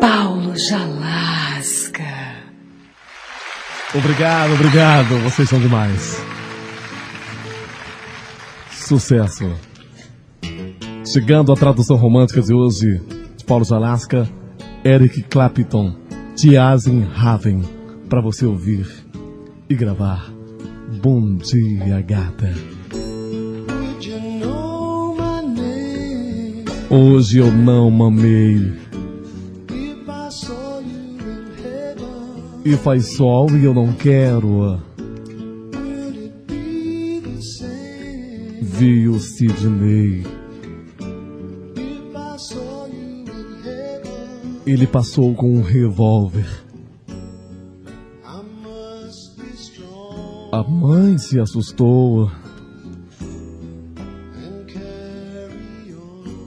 Paulo Jalasca. Obrigado, obrigado. Vocês são demais. Sucesso. Chegando à tradução romântica de hoje de Paulo Jalasca, Eric Clapton, Tiazen Raven, para você ouvir e gravar. Bom dia, gata. Hoje eu não mamei. E faz sol e eu não quero. Vi o Sidney. Ele passou com um revólver. A mãe se assustou.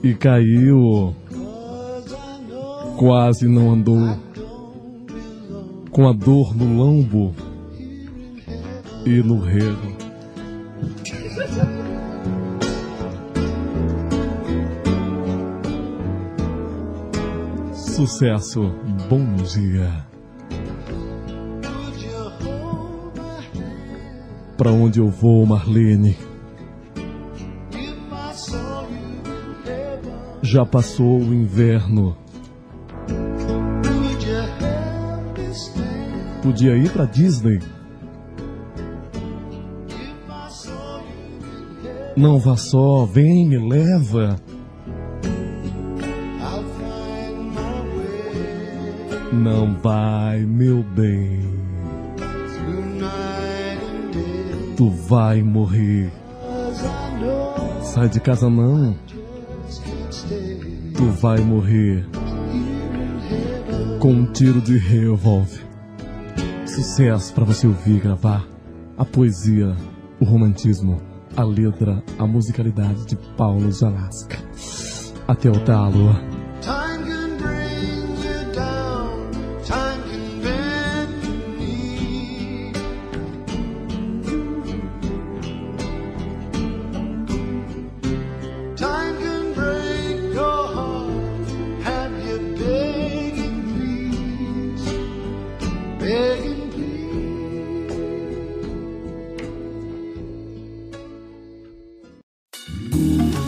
E caiu. Quase não andou. Com a dor no lombo e no rego. Sucesso, bom dia. Pra onde eu vou, Marlene? Já passou o inverno. Podia ir pra Disney. Não vá só, vem, me leva. Não vai, meu bem. Tu vai morrer. Sai de casa não. Tu vai morrer. Com um tiro de revólver. Sucesso para você ouvir e gravar. A poesia, o romantismo, a letra, a musicalidade de Paulo Jalasca. Até o talo.